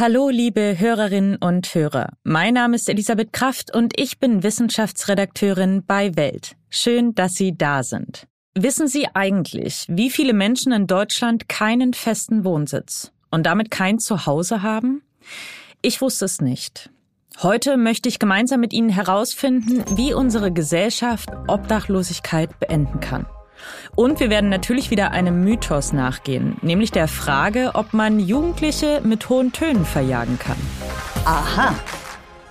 Hallo, liebe Hörerinnen und Hörer. Mein Name ist Elisabeth Kraft und ich bin Wissenschaftsredakteurin bei Welt. Schön, dass Sie da sind. Wissen Sie eigentlich, wie viele Menschen in Deutschland keinen festen Wohnsitz und damit kein Zuhause haben? Ich wusste es nicht. Heute möchte ich gemeinsam mit Ihnen herausfinden, wie unsere Gesellschaft Obdachlosigkeit beenden kann. Und wir werden natürlich wieder einem Mythos nachgehen, nämlich der Frage, ob man Jugendliche mit hohen Tönen verjagen kann. Aha.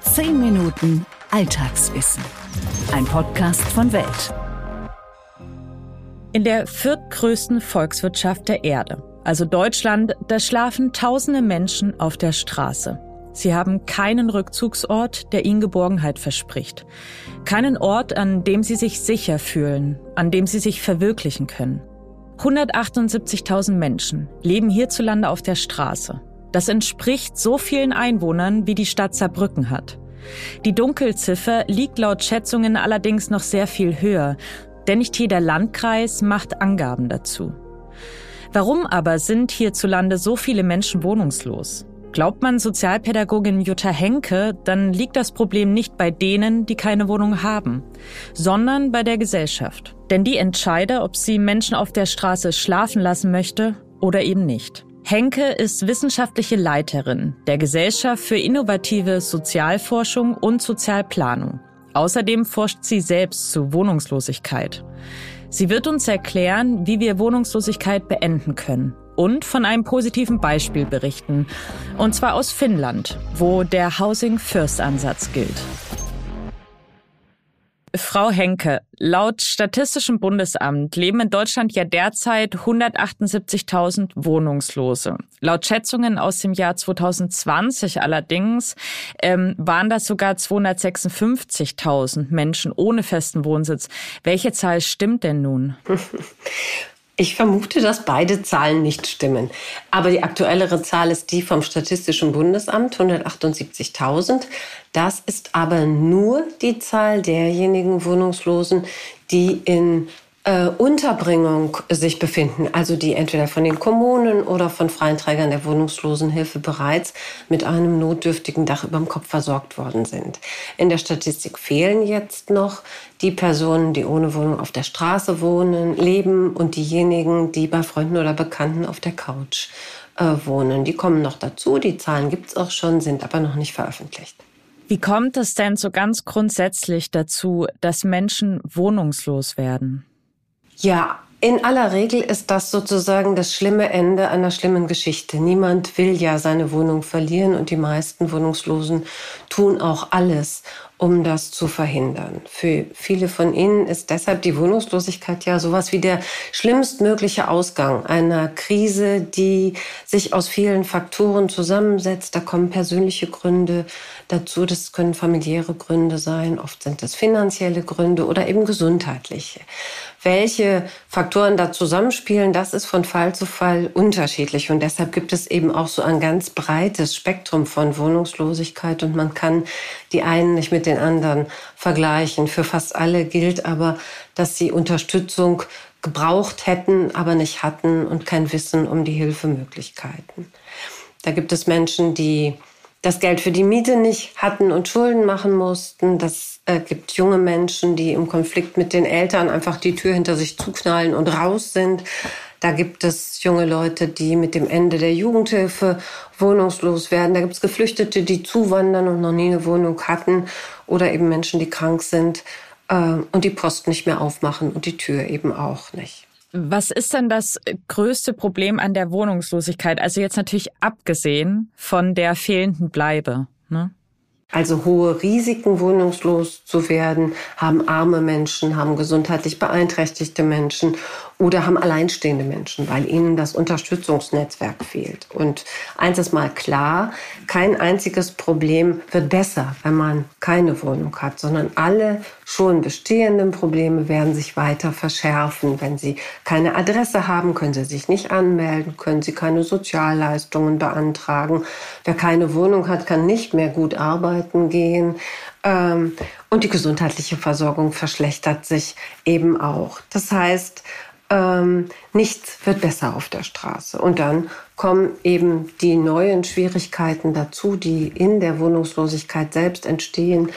Zehn Minuten Alltagswissen. Ein Podcast von Welt. In der viertgrößten Volkswirtschaft der Erde, also Deutschland, da schlafen tausende Menschen auf der Straße. Sie haben keinen Rückzugsort, der ihnen Geborgenheit verspricht. Keinen Ort, an dem sie sich sicher fühlen, an dem sie sich verwirklichen können. 178.000 Menschen leben hierzulande auf der Straße. Das entspricht so vielen Einwohnern, wie die Stadt Saarbrücken hat. Die Dunkelziffer liegt laut Schätzungen allerdings noch sehr viel höher, denn nicht jeder Landkreis macht Angaben dazu. Warum aber sind hierzulande so viele Menschen wohnungslos? Glaubt man Sozialpädagogin Jutta Henke, dann liegt das Problem nicht bei denen, die keine Wohnung haben, sondern bei der Gesellschaft. Denn die entscheide, ob sie Menschen auf der Straße schlafen lassen möchte oder eben nicht. Henke ist wissenschaftliche Leiterin der Gesellschaft für innovative Sozialforschung und Sozialplanung. Außerdem forscht sie selbst zu Wohnungslosigkeit. Sie wird uns erklären, wie wir Wohnungslosigkeit beenden können und von einem positiven Beispiel berichten. Und zwar aus Finnland, wo der Housing First Ansatz gilt. Frau Henke, laut Statistischem Bundesamt leben in Deutschland ja derzeit 178.000 Wohnungslose. Laut Schätzungen aus dem Jahr 2020 allerdings ähm, waren das sogar 256.000 Menschen ohne festen Wohnsitz. Welche Zahl stimmt denn nun? Ich vermute, dass beide Zahlen nicht stimmen. Aber die aktuellere Zahl ist die vom Statistischen Bundesamt, 178.000. Das ist aber nur die Zahl derjenigen Wohnungslosen, die in äh, Unterbringung sich befinden, also die entweder von den Kommunen oder von freien Trägern der Wohnungslosenhilfe bereits mit einem notdürftigen Dach über dem Kopf versorgt worden sind. In der Statistik fehlen jetzt noch die Personen, die ohne Wohnung auf der Straße wohnen, leben und diejenigen, die bei Freunden oder Bekannten auf der Couch äh, wohnen. Die kommen noch dazu, die Zahlen gibt es auch schon, sind aber noch nicht veröffentlicht. Wie kommt es denn so ganz grundsätzlich dazu, dass Menschen wohnungslos werden? Ja, in aller Regel ist das sozusagen das schlimme Ende einer schlimmen Geschichte. Niemand will ja seine Wohnung verlieren und die meisten Wohnungslosen tun auch alles, um das zu verhindern. Für viele von ihnen ist deshalb die Wohnungslosigkeit ja sowas wie der schlimmstmögliche Ausgang einer Krise, die sich aus vielen Faktoren zusammensetzt. Da kommen persönliche Gründe dazu, das können familiäre Gründe sein, oft sind es finanzielle Gründe oder eben gesundheitliche. Welche Faktoren da zusammenspielen, das ist von Fall zu Fall unterschiedlich und deshalb gibt es eben auch so ein ganz breites Spektrum von Wohnungslosigkeit und man kann die einen nicht mit den anderen vergleichen. Für fast alle gilt aber, dass sie Unterstützung gebraucht hätten, aber nicht hatten und kein Wissen um die Hilfemöglichkeiten. Da gibt es Menschen, die das Geld für die Miete nicht hatten und Schulden machen mussten. Das äh, gibt junge Menschen, die im Konflikt mit den Eltern einfach die Tür hinter sich zuknallen und raus sind. Da gibt es junge Leute, die mit dem Ende der Jugendhilfe wohnungslos werden. Da gibt es Geflüchtete, die zuwandern und noch nie eine Wohnung hatten. Oder eben Menschen, die krank sind äh, und die Post nicht mehr aufmachen und die Tür eben auch nicht. Was ist denn das größte Problem an der Wohnungslosigkeit? Also jetzt natürlich abgesehen von der fehlenden Bleibe. Ne? Also hohe Risiken, wohnungslos zu werden, haben arme Menschen, haben gesundheitlich beeinträchtigte Menschen oder haben alleinstehende Menschen, weil ihnen das Unterstützungsnetzwerk fehlt. Und eins ist mal klar, kein einziges Problem wird besser, wenn man keine Wohnung hat, sondern alle schon bestehenden Probleme werden sich weiter verschärfen. Wenn sie keine Adresse haben, können sie sich nicht anmelden, können sie keine Sozialleistungen beantragen. Wer keine Wohnung hat, kann nicht mehr gut arbeiten gehen. Ähm, und die gesundheitliche Versorgung verschlechtert sich eben auch. Das heißt, ähm, nichts wird besser auf der Straße. Und dann kommen eben die neuen Schwierigkeiten dazu, die in der Wohnungslosigkeit selbst entstehen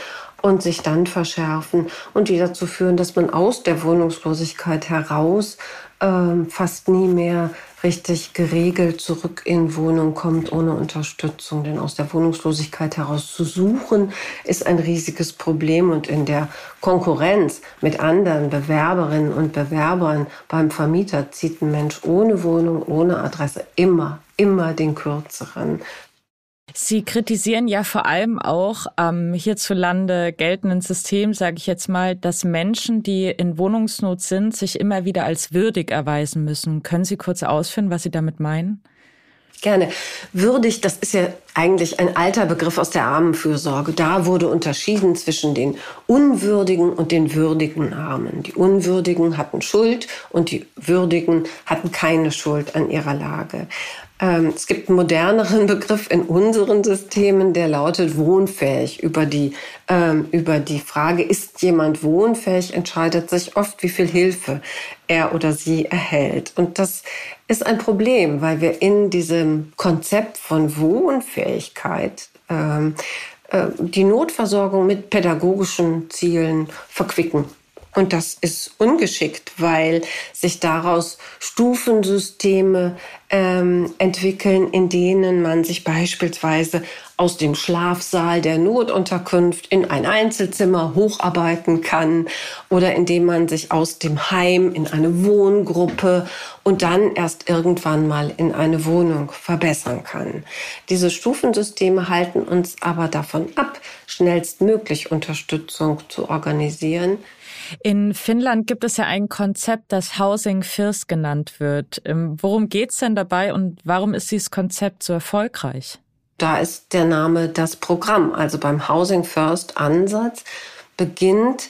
und sich dann verschärfen und die dazu führen, dass man aus der Wohnungslosigkeit heraus ähm, fast nie mehr richtig geregelt zurück in Wohnung kommt ohne Unterstützung. Denn aus der Wohnungslosigkeit heraus zu suchen, ist ein riesiges Problem. Und in der Konkurrenz mit anderen Bewerberinnen und Bewerbern beim Vermieter zieht ein Mensch ohne Wohnung, ohne Adresse immer, immer den kürzeren. Sie kritisieren ja vor allem auch am hierzulande geltenden System, sage ich jetzt mal, dass Menschen, die in Wohnungsnot sind, sich immer wieder als würdig erweisen müssen. Können Sie kurz ausführen, was Sie damit meinen? Gerne. Würdig, das ist ja eigentlich ein alter Begriff aus der Armenfürsorge. Da wurde unterschieden zwischen den Unwürdigen und den würdigen Armen. Die Unwürdigen hatten Schuld und die Würdigen hatten keine Schuld an ihrer Lage. Ähm, es gibt einen moderneren Begriff in unseren Systemen, der lautet wohnfähig. Über die, ähm, über die Frage, ist jemand wohnfähig, entscheidet sich oft, wie viel Hilfe er oder sie erhält. Und das ist ein Problem, weil wir in diesem Konzept von Wohnfähigkeit ähm, äh, die Notversorgung mit pädagogischen Zielen verquicken. Und das ist ungeschickt, weil sich daraus Stufensysteme ähm, entwickeln, in denen man sich beispielsweise aus dem Schlafsaal der Notunterkunft in ein Einzelzimmer hocharbeiten kann oder indem man sich aus dem Heim in eine Wohngruppe und dann erst irgendwann mal in eine Wohnung verbessern kann. Diese Stufensysteme halten uns aber davon ab, schnellstmöglich Unterstützung zu organisieren, in Finnland gibt es ja ein Konzept, das Housing First genannt wird. Ähm, worum geht's denn dabei und warum ist dieses Konzept so erfolgreich? Da ist der Name das Programm. Also beim Housing First Ansatz beginnt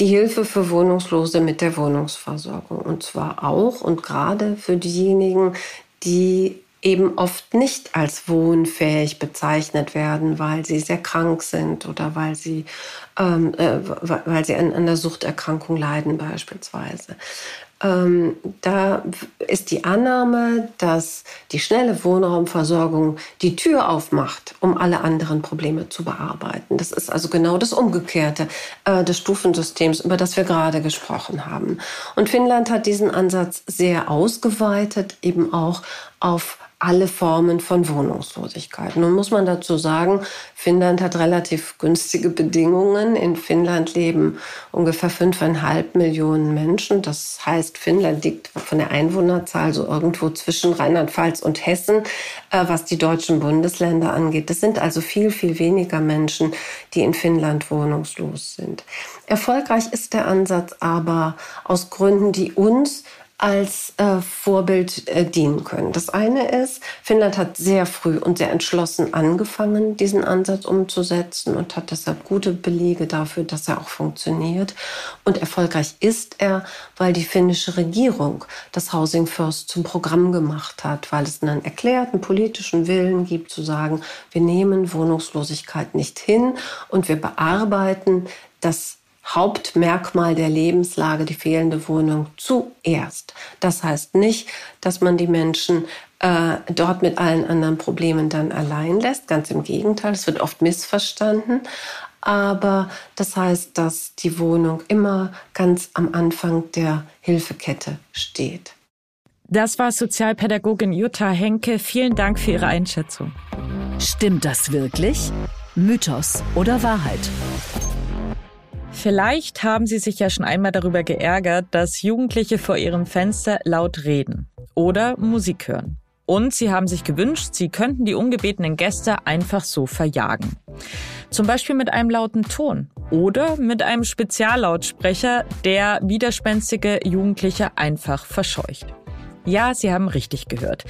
die Hilfe für Wohnungslose mit der Wohnungsversorgung. Und zwar auch und gerade für diejenigen, die eben oft nicht als wohnfähig bezeichnet werden, weil sie sehr krank sind oder weil sie, ähm, äh, weil sie an, an einer Suchterkrankung leiden beispielsweise. Ähm, da ist die Annahme, dass die schnelle Wohnraumversorgung die Tür aufmacht, um alle anderen Probleme zu bearbeiten. Das ist also genau das Umgekehrte äh, des Stufensystems, über das wir gerade gesprochen haben. Und Finnland hat diesen Ansatz sehr ausgeweitet, eben auch auf alle Formen von Wohnungslosigkeit. Nun muss man dazu sagen, Finnland hat relativ günstige Bedingungen. In Finnland leben ungefähr fünfeinhalb Millionen Menschen. Das heißt, Finnland liegt von der Einwohnerzahl so irgendwo zwischen Rheinland-Pfalz und Hessen, äh, was die deutschen Bundesländer angeht. Das sind also viel, viel weniger Menschen, die in Finnland wohnungslos sind. Erfolgreich ist der Ansatz aber aus Gründen, die uns als äh, Vorbild äh, dienen können. Das eine ist, Finnland hat sehr früh und sehr entschlossen angefangen, diesen Ansatz umzusetzen und hat deshalb gute Belege dafür, dass er auch funktioniert. Und erfolgreich ist er, weil die finnische Regierung das Housing First zum Programm gemacht hat, weil es einen erklärten politischen Willen gibt zu sagen, wir nehmen Wohnungslosigkeit nicht hin und wir bearbeiten das Hauptmerkmal der Lebenslage, die fehlende Wohnung, zuerst. Das heißt nicht, dass man die Menschen äh, dort mit allen anderen Problemen dann allein lässt. Ganz im Gegenteil, es wird oft missverstanden. Aber das heißt, dass die Wohnung immer ganz am Anfang der Hilfekette steht. Das war Sozialpädagogin Jutta Henke. Vielen Dank für Ihre Einschätzung. Stimmt das wirklich? Mythos oder Wahrheit? Vielleicht haben Sie sich ja schon einmal darüber geärgert, dass Jugendliche vor ihrem Fenster laut reden oder Musik hören. Und Sie haben sich gewünscht, Sie könnten die ungebetenen Gäste einfach so verjagen. Zum Beispiel mit einem lauten Ton oder mit einem Speziallautsprecher, der widerspenstige Jugendliche einfach verscheucht. Ja, Sie haben richtig gehört.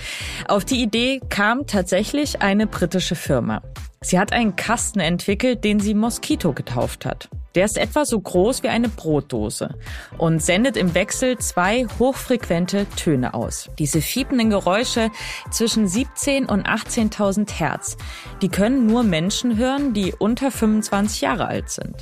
Auf die Idee kam tatsächlich eine britische Firma. Sie hat einen Kasten entwickelt, den sie Mosquito getauft hat. Der ist etwa so groß wie eine Brotdose und sendet im Wechsel zwei hochfrequente Töne aus. Diese fiependen Geräusche zwischen 17 und 18.000 Hertz, die können nur Menschen hören, die unter 25 Jahre alt sind.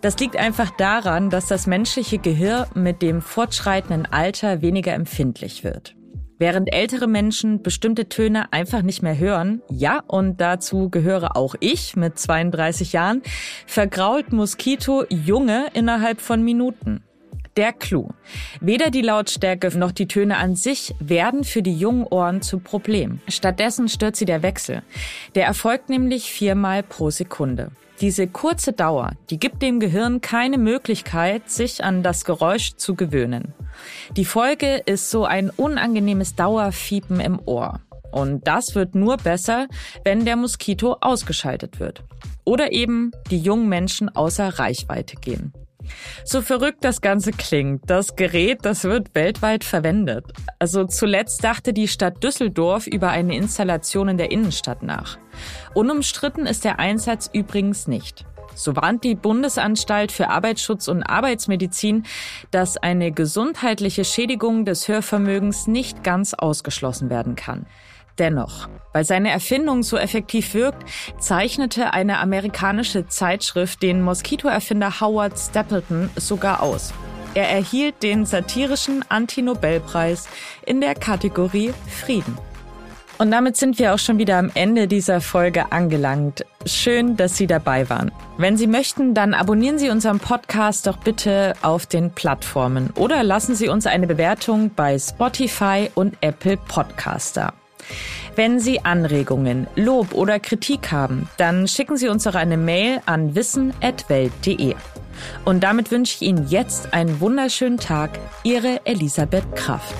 Das liegt einfach daran, dass das menschliche Gehirn mit dem fortschreitenden Alter weniger empfindlich wird. Während ältere Menschen bestimmte Töne einfach nicht mehr hören, ja, und dazu gehöre auch ich mit 32 Jahren, vergrault Moskito Junge innerhalb von Minuten. Der Clou. Weder die Lautstärke noch die Töne an sich werden für die jungen Ohren zu Problem. Stattdessen stört sie der Wechsel. Der erfolgt nämlich viermal pro Sekunde. Diese kurze Dauer, die gibt dem Gehirn keine Möglichkeit, sich an das Geräusch zu gewöhnen. Die Folge ist so ein unangenehmes Dauerfiepen im Ohr. Und das wird nur besser, wenn der Moskito ausgeschaltet wird. Oder eben die jungen Menschen außer Reichweite gehen. So verrückt das Ganze klingt, das Gerät, das wird weltweit verwendet. Also zuletzt dachte die Stadt Düsseldorf über eine Installation in der Innenstadt nach. Unumstritten ist der Einsatz übrigens nicht. So warnt die Bundesanstalt für Arbeitsschutz und Arbeitsmedizin, dass eine gesundheitliche Schädigung des Hörvermögens nicht ganz ausgeschlossen werden kann. Dennoch, weil seine Erfindung so effektiv wirkt, zeichnete eine amerikanische Zeitschrift den Moskitoerfinder Howard Stapleton sogar aus. Er erhielt den satirischen Anti-Nobelpreis in der Kategorie Frieden. Und damit sind wir auch schon wieder am Ende dieser Folge angelangt. Schön, dass Sie dabei waren. Wenn Sie möchten, dann abonnieren Sie unseren Podcast doch bitte auf den Plattformen oder lassen Sie uns eine Bewertung bei Spotify und Apple Podcaster. Wenn Sie Anregungen, Lob oder Kritik haben, dann schicken Sie uns doch eine Mail an wissen.welt.de. Und damit wünsche ich Ihnen jetzt einen wunderschönen Tag. Ihre Elisabeth Kraft.